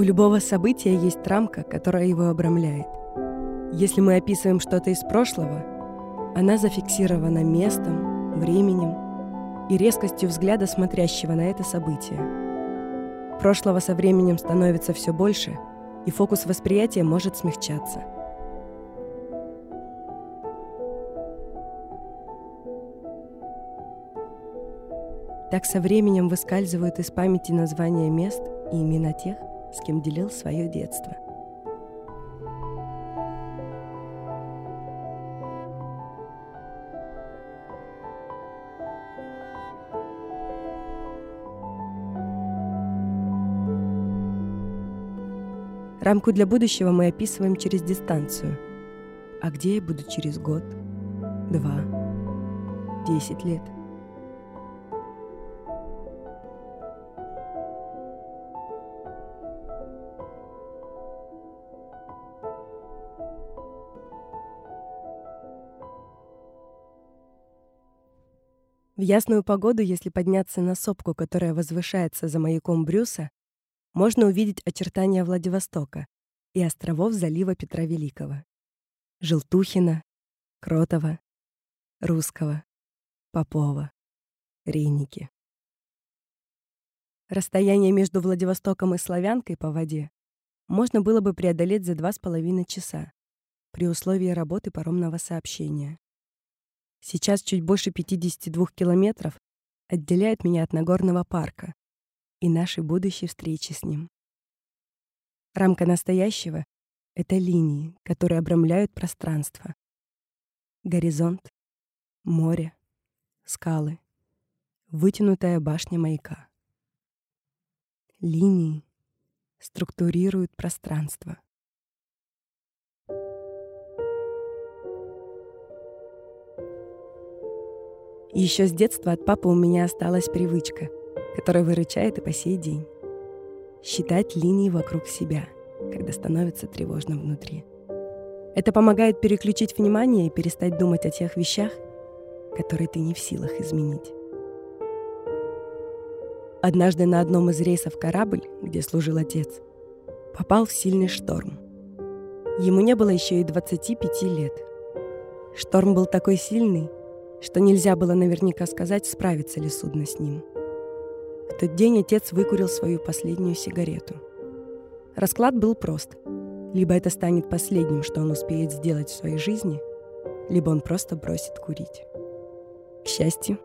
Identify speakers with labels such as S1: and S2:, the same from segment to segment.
S1: У любого события есть рамка, которая его обрамляет. Если мы описываем что-то из прошлого, она зафиксирована местом, временем и резкостью взгляда смотрящего на это событие. Прошлого со временем становится все больше, и фокус восприятия может смягчаться. Так со временем выскальзывают из памяти названия мест и имена тех, с кем делил свое детство. Рамку для будущего мы описываем через дистанцию. А где я буду через год, два, десять лет – В ясную погоду, если подняться на сопку, которая возвышается за маяком Брюса, можно увидеть очертания Владивостока и островов залива Петра Великого. Желтухина, Кротова, Русского, Попова, Рейники. Расстояние между Владивостоком и Славянкой по воде можно было бы преодолеть за два с половиной часа при условии работы паромного сообщения. Сейчас чуть больше 52 километров отделяет меня от Нагорного парка и нашей будущей встречи с ним. Рамка настоящего — это линии, которые обрамляют пространство. Горизонт, море, скалы, вытянутая башня маяка. Линии структурируют пространство. Еще с детства от папы у меня осталась привычка, которая выручает и по сей день. Считать линии вокруг себя, когда становится тревожно внутри. Это помогает переключить внимание и перестать думать о тех вещах, которые ты не в силах изменить. Однажды на одном из рейсов корабль, где служил отец, попал в сильный шторм. Ему не было еще и 25 лет. Шторм был такой сильный, что нельзя было наверняка сказать, справится ли судно с ним. В тот день отец выкурил свою последнюю сигарету. Расклад был прост. Либо это станет последним, что он успеет сделать в своей жизни, либо он просто бросит курить. К счастью,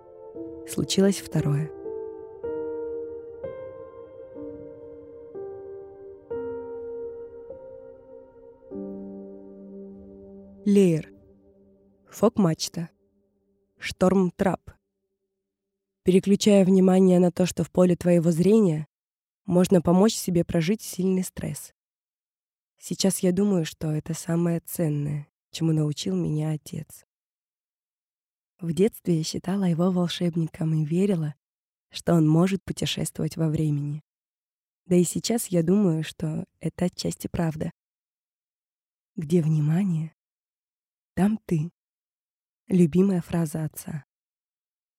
S1: случилось второе. Леер. Фок-мачта. Шторм-трап. Переключая внимание на то, что в поле твоего зрения, можно помочь себе прожить сильный стресс. Сейчас я думаю, что это самое ценное, чему научил меня отец. В детстве я считала его волшебником и верила, что он может путешествовать во времени. Да и сейчас я думаю, что это отчасти правда. Где внимание, там ты. Любимая фраза отца.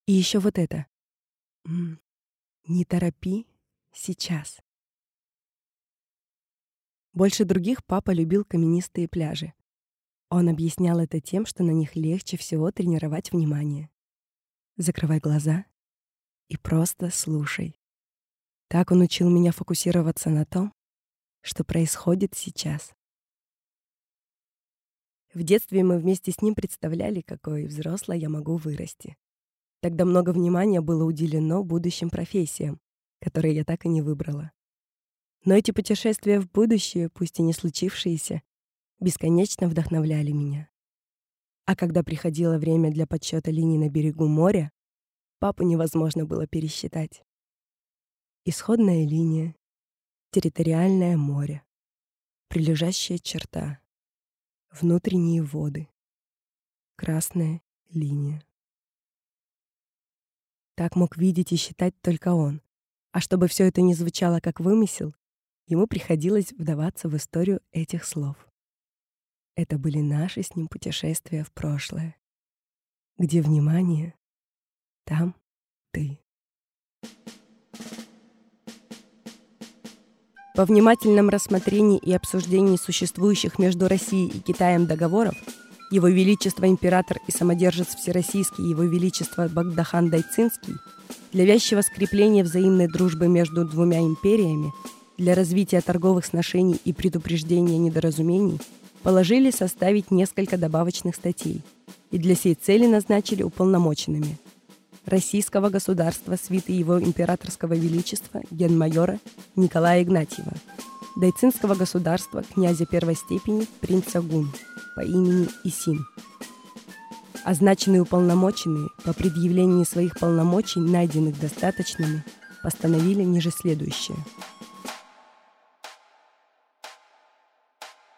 S1: И еще вот это. Не торопи сейчас. Больше других папа любил каменистые пляжи. Он объяснял это тем, что на них легче всего тренировать внимание. Закрывай глаза и просто слушай. Так он учил меня фокусироваться на том, что происходит сейчас. В детстве мы вместе с ним представляли, какой взрослой я могу вырасти. Тогда много внимания было уделено будущим профессиям, которые я так и не выбрала. Но эти путешествия в будущее, пусть и не случившиеся, бесконечно вдохновляли меня. А когда приходило время для подсчета линий на берегу моря, папу невозможно было пересчитать. Исходная линия, территориальное море, прилежащая черта, внутренние воды. Красная линия. Так мог видеть и считать только он. А чтобы все это не звучало как вымысел, ему приходилось вдаваться в историю этих слов. Это были наши с ним путешествия в прошлое. Где внимание, там ты. По внимательном рассмотрении и обсуждении существующих между Россией и Китаем договоров, Его Величество Император и Самодержец Всероссийский Его Величество Багдахан Дайцинский для вязчего скрепления взаимной дружбы между двумя империями, для развития торговых сношений и предупреждения недоразумений положили составить несколько добавочных статей и для сей цели назначили уполномоченными российского государства свиты его императорского величества генмайора Николая Игнатьева, Дайцинского государства князя первой степени принца Гун по имени Исин. Означенные уполномоченные по предъявлении своих полномочий, найденных достаточными, постановили ниже следующее.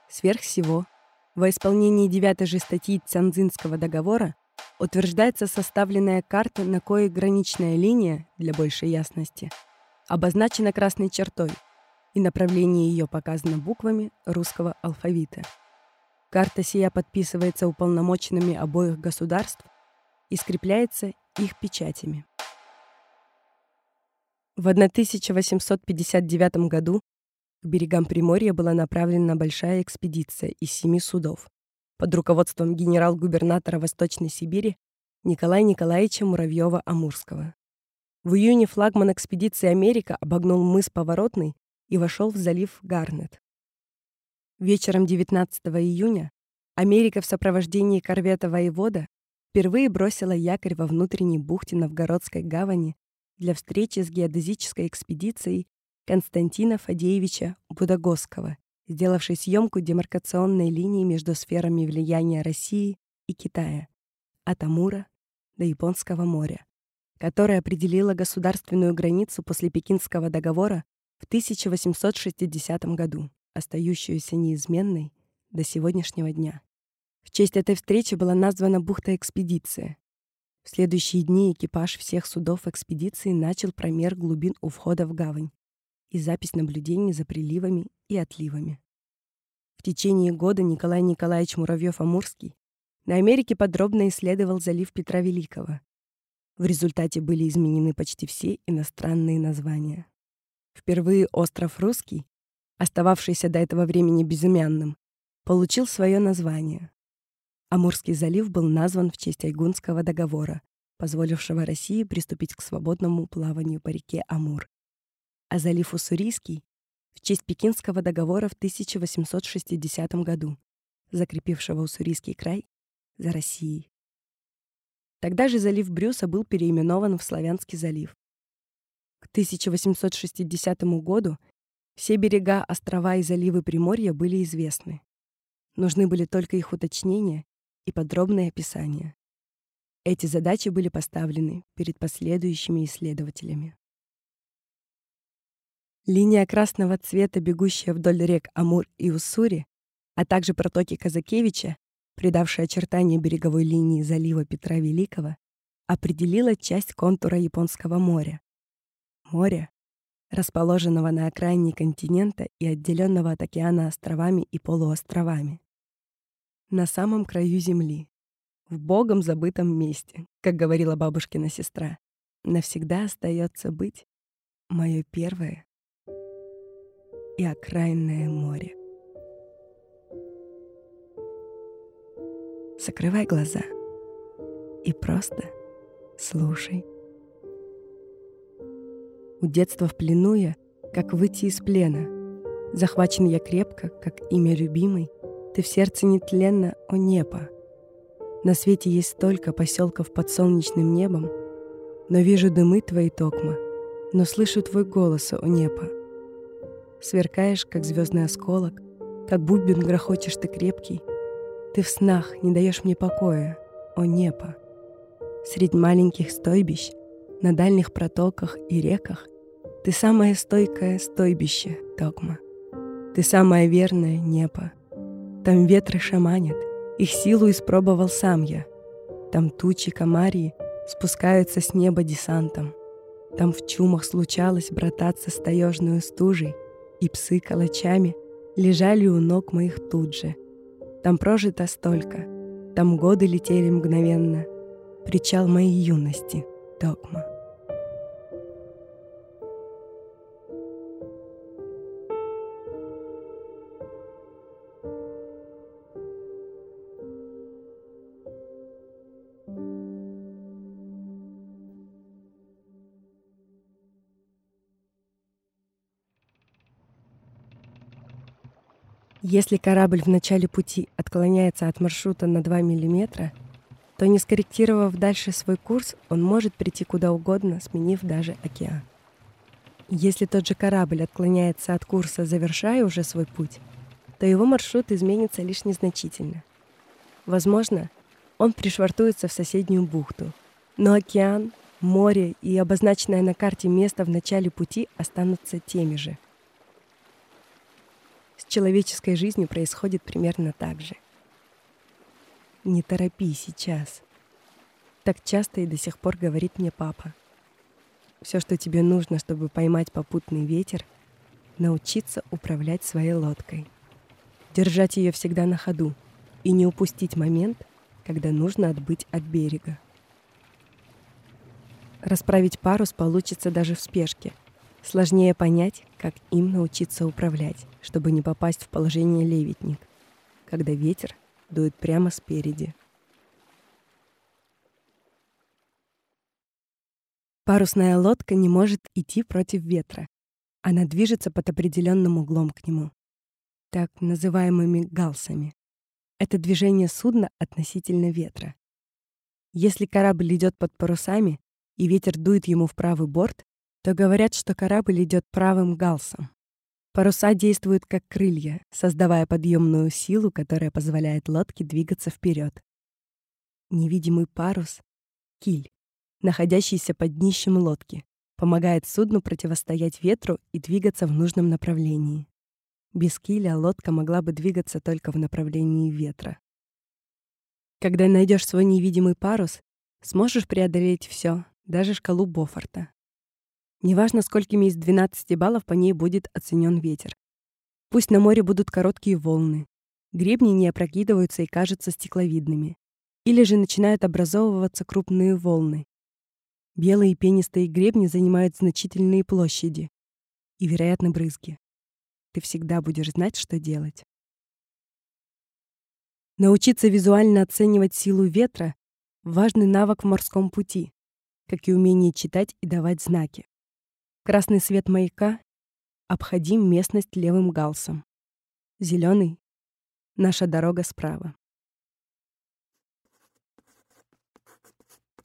S1: Сверх всего, во исполнении девятой же статьи Цянзинского договора утверждается составленная карта, на кое граничная линия, для большей ясности, обозначена красной чертой, и направление ее показано буквами русского алфавита – Карта сия подписывается уполномоченными обоих государств и скрепляется их печатями. В 1859 году к берегам Приморья была направлена большая экспедиция из семи судов под руководством генерал-губернатора Восточной Сибири Николая Николаевича Муравьева-Амурского. В июне флагман экспедиции «Америка» обогнул мыс Поворотный и вошел в залив Гарнет. Вечером 19 июня Америка в сопровождении корвета «Воевода» впервые бросила якорь во внутренней бухте Новгородской гавани для встречи с геодезической экспедицией Константина Фадеевича Будагосского, сделавшей съемку демаркационной линии между сферами влияния России и Китая, от Амура до Японского моря, которая определила государственную границу после Пекинского договора в 1860 году остающуюся неизменной до сегодняшнего дня. В честь этой встречи была названа бухта экспедиция. В следующие дни экипаж всех судов экспедиции начал промер глубин у входа в гавань и запись наблюдений за приливами и отливами. В течение года Николай Николаевич Муравьев-Амурский на Америке подробно исследовал залив Петра Великого. В результате были изменены почти все иностранные названия. Впервые остров Русский остававшийся до этого времени безымянным, получил свое название. Амурский залив был назван в честь Айгунского договора, позволившего России приступить к свободному плаванию по реке Амур. А залив Уссурийский — в честь Пекинского договора в 1860 году, закрепившего Уссурийский край за Россией. Тогда же залив Брюса был переименован в Славянский залив. К 1860 году все берега, острова и заливы Приморья были известны. Нужны были только их уточнения и подробные описания. Эти задачи были поставлены перед последующими исследователями. Линия красного цвета, бегущая вдоль рек Амур и Уссури, а также протоки Казакевича, придавшая очертания береговой линии залива Петра Великого, определила часть контура Японского моря. Море, расположенного на окраине континента и отделенного от океана островами и полуостровами. На самом краю земли, в богом забытом месте, как говорила бабушкина сестра, навсегда остается быть мое первое и окраинное море. Закрывай глаза и просто слушай. У детства в плену я, как выйти из плена. Захвачен я крепко, как имя любимый. Ты в сердце нетленно, о небо. На свете есть столько поселков под солнечным небом, но вижу дымы твои токма, но слышу твой голос, о небо. Сверкаешь, как звездный осколок, как бубен грохочешь ты крепкий. Ты в снах не даешь мне покоя, о небо. Средь маленьких стойбищ на дальних протоках и реках. Ты самое стойкое стойбище, догма. Ты самое верное небо. Там ветры шаманят, их силу испробовал сам я. Там тучи комарии спускаются с неба десантом. Там в чумах случалось брататься с таежную стужей, и псы калачами лежали у ног моих тут же. Там прожито столько, там годы летели мгновенно, причал моей юности — догма. Если корабль в начале пути отклоняется от маршрута на 2 мм, то не скорректировав дальше свой курс, он может прийти куда угодно, сменив даже океан. Если тот же корабль отклоняется от курса, завершая уже свой путь, то его маршрут изменится лишь незначительно. Возможно, он пришвартуется в соседнюю бухту, но океан, море и обозначенное на карте место в начале пути останутся теми же – человеческой жизнью происходит примерно так же. Не торопи сейчас. Так часто и до сих пор говорит мне папа. Все, что тебе нужно, чтобы поймать попутный ветер, научиться управлять своей лодкой. Держать ее всегда на ходу и не упустить момент, когда нужно отбыть от берега. Расправить парус получится даже в спешке — Сложнее понять, как им научиться управлять, чтобы не попасть в положение левитник, когда ветер дует прямо спереди. Парусная лодка не может идти против ветра. Она движется под определенным углом к нему, так называемыми галсами. Это движение судна относительно ветра. Если корабль идет под парусами, и ветер дует ему в правый борт, то говорят, что корабль идет правым галсом. Паруса действуют как крылья, создавая подъемную силу, которая позволяет лодке двигаться вперед. Невидимый парус — киль, находящийся под днищем лодки, помогает судну противостоять ветру и двигаться в нужном направлении. Без киля лодка могла бы двигаться только в направлении ветра. Когда найдешь свой невидимый парус, сможешь преодолеть все, даже шкалу Бофорта. Неважно, сколькими из 12 баллов по ней будет оценен ветер. Пусть на море будут короткие волны. Гребни не опрокидываются и кажутся стекловидными. Или же начинают образовываться крупные волны. Белые пенистые гребни занимают значительные площади. И, вероятно, брызги. Ты всегда будешь знать, что делать. Научиться визуально оценивать силу ветра — важный навык в морском пути, как и умение читать и давать знаки. Красный свет маяка. Обходим местность левым галсом. Зеленый. Наша дорога справа.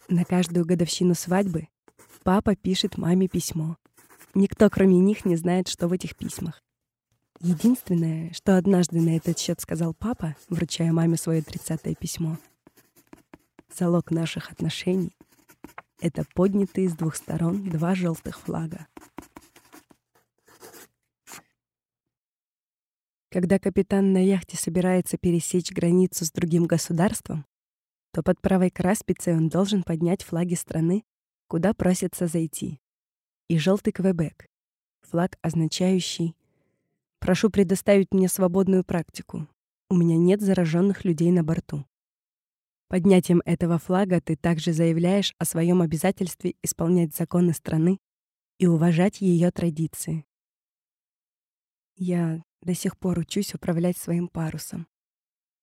S1: На каждую годовщину свадьбы папа пишет маме письмо. Никто, кроме них, не знает, что в этих письмах. Единственное, что однажды на этот счет сказал папа, вручая маме свое тридцатое письмо. Залог наших отношений это поднятые с двух сторон два желтых флага. Когда капитан на яхте собирается пересечь границу с другим государством, то под правой краспицей он должен поднять флаги страны, куда просится зайти. И желтый Квебек, флаг, означающий «Прошу предоставить мне свободную практику. У меня нет зараженных людей на борту». Поднятием этого флага ты также заявляешь о своем обязательстве исполнять законы страны и уважать ее традиции. Я до сих пор учусь управлять своим парусом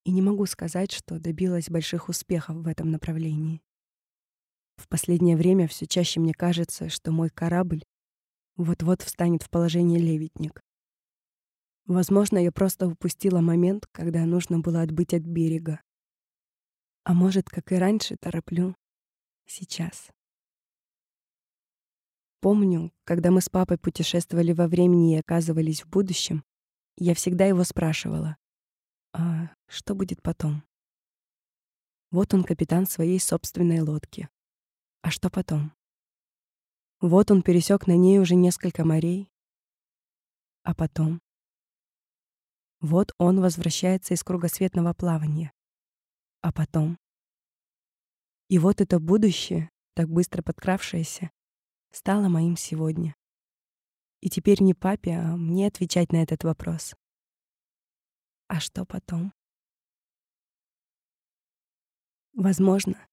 S1: и не могу сказать, что добилась больших успехов в этом направлении. В последнее время все чаще мне кажется, что мой корабль вот-вот встанет в положение левитник. Возможно, я просто упустила момент, когда нужно было отбыть от берега. А может, как и раньше, тороплю. Сейчас. Помню, когда мы с папой путешествовали во времени и оказывались в будущем, я всегда его спрашивала, а что будет потом? Вот он капитан своей собственной лодки. А что потом? Вот он пересек на ней уже несколько морей. А потом? Вот он возвращается из кругосветного плавания. А потом? И вот это будущее, так быстро подкравшееся, стало моим сегодня. И теперь не папе, а мне отвечать на этот вопрос. А что потом? Возможно,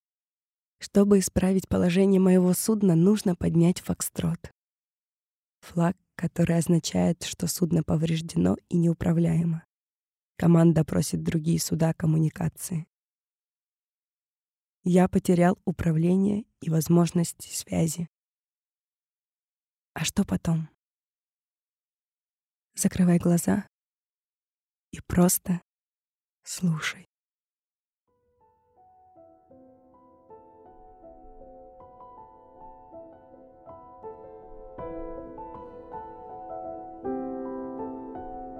S1: чтобы исправить положение моего судна, нужно поднять фокстрот. Флаг, который означает, что судно повреждено и неуправляемо. Команда просит другие суда коммуникации. Я потерял управление и возможности связи. А что потом? Закрывай глаза и просто слушай.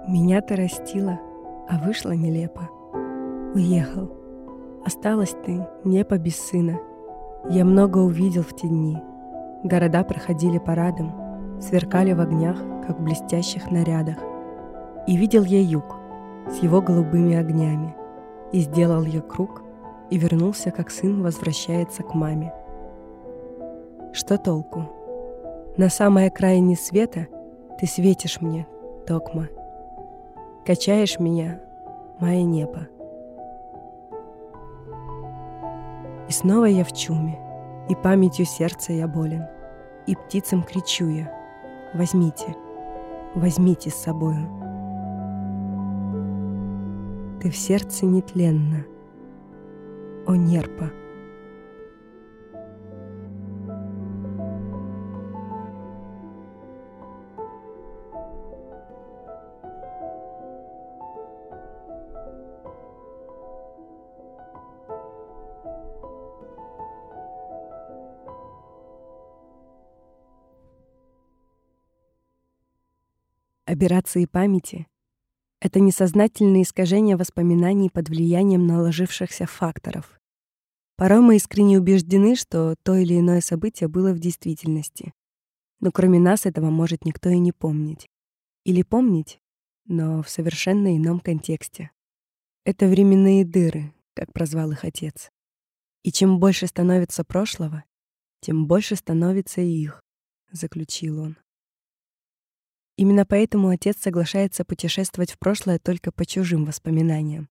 S1: Меня ты растила, а вышло нелепо. Уехал. Осталась ты, небо без сына. Я много увидел в те дни. Города проходили парадом, сверкали в огнях, как в блестящих нарядах. И видел я юг с его голубыми огнями. И сделал я круг, и вернулся, как сын возвращается к маме. Что толку? На самой окраине света ты светишь мне, Токма, Качаешь меня, мое небо. И снова я в чуме, и памятью сердца я болен, и птицам кричу я, возьмите, возьмите с собою. Ты в сердце нетленна, о нерпа. Операции памяти — это несознательные искажения воспоминаний под влиянием наложившихся факторов. Порой мы искренне убеждены, что то или иное событие было в действительности. Но кроме нас этого может никто и не помнить. Или помнить, но в совершенно ином контексте. Это временные дыры, как прозвал их отец. И чем больше становится прошлого, тем больше становится и их, заключил он. Именно поэтому отец соглашается путешествовать в прошлое только по чужим воспоминаниям,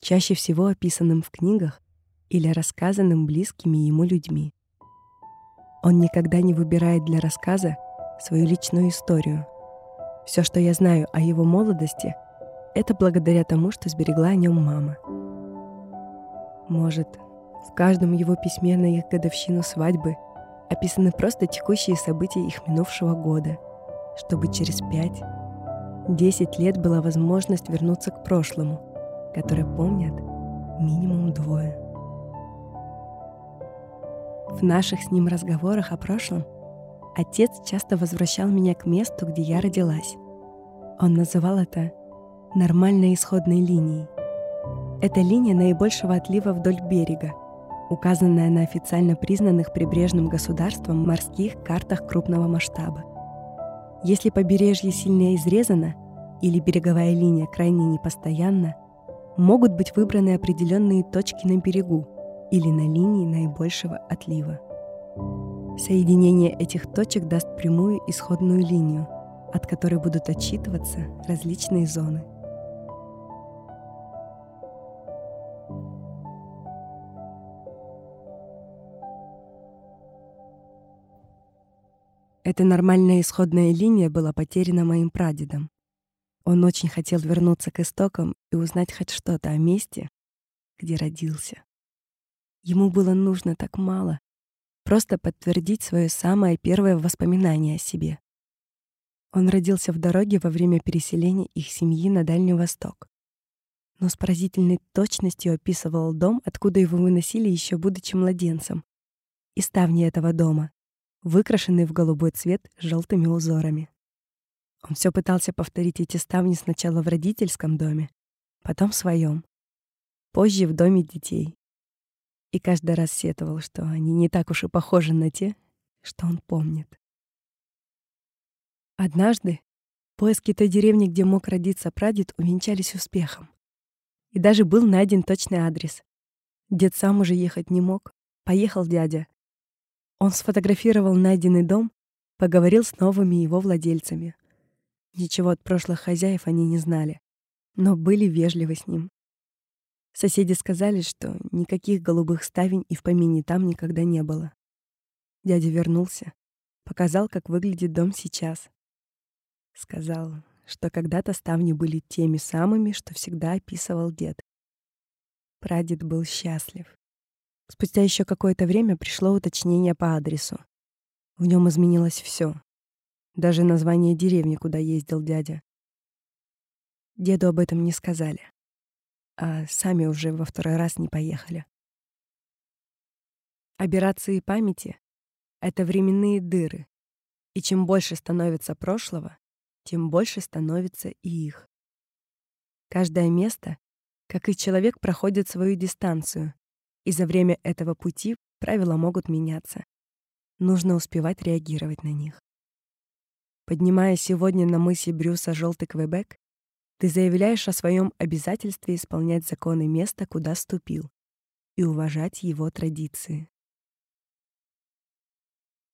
S1: чаще всего описанным в книгах или рассказанным близкими ему людьми. Он никогда не выбирает для рассказа свою личную историю. Все, что я знаю о его молодости, это благодаря тому, что сберегла о нем мама. Может, в каждом его письме на их годовщину свадьбы описаны просто текущие события их минувшего года — чтобы через пять, десять лет была возможность вернуться к прошлому, которое помнят минимум двое. В наших с ним разговорах о прошлом отец часто возвращал меня к месту, где я родилась. Он называл это нормальной исходной линией. Это линия наибольшего отлива вдоль берега, указанная на официально признанных прибрежным государством морских картах крупного масштаба – если побережье сильно изрезано или береговая линия крайне непостоянна, могут быть выбраны определенные точки на берегу или на линии наибольшего отлива. Соединение этих точек даст прямую исходную линию, от которой будут отчитываться различные зоны – Эта нормальная исходная линия была потеряна моим прадедом. Он очень хотел вернуться к истокам и узнать хоть что-то о месте, где родился. Ему было нужно так мало, просто подтвердить свое самое первое воспоминание о себе. Он родился в дороге во время переселения их семьи на Дальний Восток. Но с поразительной точностью описывал дом, откуда его выносили еще будучи младенцем, и ставни этого дома, выкрашенный в голубой цвет с желтыми узорами. Он все пытался повторить эти ставни сначала в родительском доме, потом в своем, позже в доме детей. И каждый раз сетовал, что они не так уж и похожи на те, что он помнит. Однажды поиски той деревни, где мог родиться прадед, увенчались успехом. И даже был найден точный адрес. Дед сам уже ехать не мог. Поехал дядя, он сфотографировал найденный дом, поговорил с новыми его владельцами. Ничего от прошлых хозяев они не знали, но были вежливы с ним. Соседи сказали, что никаких голубых ставень и в помине там никогда не было. Дядя вернулся, показал, как выглядит дом сейчас. Сказал, что когда-то ставни были теми самыми, что всегда описывал дед. Прадед был счастлив. Спустя еще какое-то время пришло уточнение по адресу. В нем изменилось все, Даже название деревни, куда ездил дядя. Деду об этом не сказали, а сами уже во второй раз не поехали. Операции памяти — это временные дыры, и чем больше становится прошлого, тем больше становится и их. Каждое место, как и человек, проходит свою дистанцию, и за время этого пути правила могут меняться. Нужно успевать реагировать на них. Поднимая сегодня на мысе Брюса желтый Квебек, ты заявляешь о своем обязательстве исполнять законы места, куда ступил, и уважать его традиции.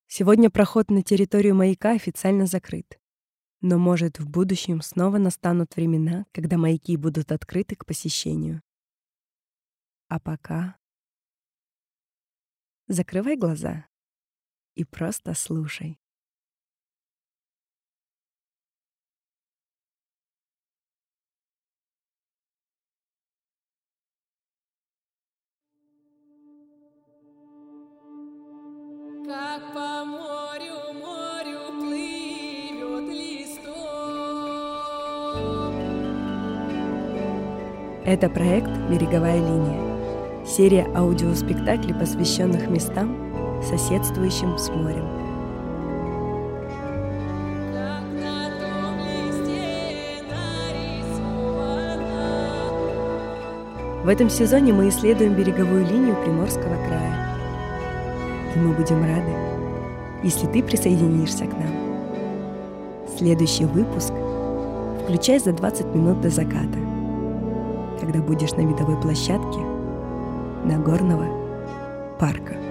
S1: Сегодня проход на территорию маяка официально закрыт. Но, может, в будущем снова настанут времена, когда маяки будут открыты к посещению. А пока... Закрывай глаза и просто слушай.
S2: Как по морю, морю плывет листок.
S1: Это проект «Береговая линия». Серия аудиоспектаклей, посвященных местам, соседствующим с морем. В этом сезоне мы исследуем береговую линию Приморского края. И мы будем рады, если ты присоединишься к нам. Следующий выпуск включай за 20 минут до заката, когда будешь на видовой площадке Нагорного парка.